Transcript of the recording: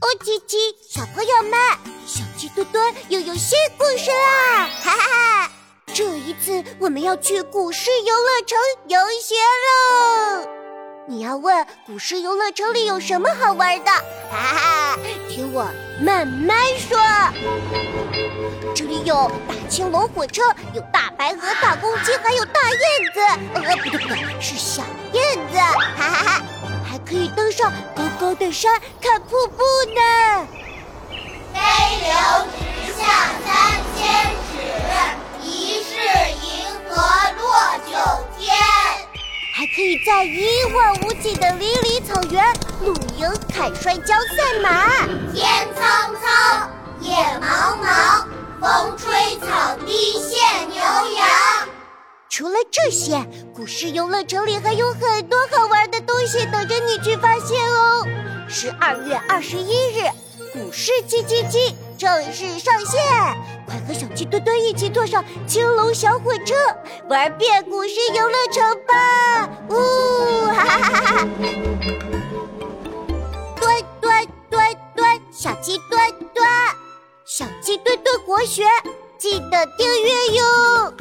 哦，叽叽，小朋友们，小鸡墩墩又有新故事啦！哈哈哈！这一次我们要去古诗游乐城游学喽。你要问古诗游乐城里有什么好玩的？哈哈，听我慢慢说。这里有大青龙火车，有大白鹅、大公鸡，还有大燕子。呃，不对不对，是小燕。高高的山看瀑布呢。飞流直下三千尺，疑是银河落九天。还可以在一望无际的离离草原露营、看摔跤、赛马。天苍苍，野茫茫，风吹草低见。除了这些，古诗游乐城里还有很多好玩的东西等着你去发现哦。十二月二十一日，古诗七七七正式上线，快和小鸡墩墩一起坐上青龙小火车，玩遍古诗游乐城吧！呜，哈哈哈哈！端端端端，小鸡墩墩，小鸡墩墩国学，记得订阅哟。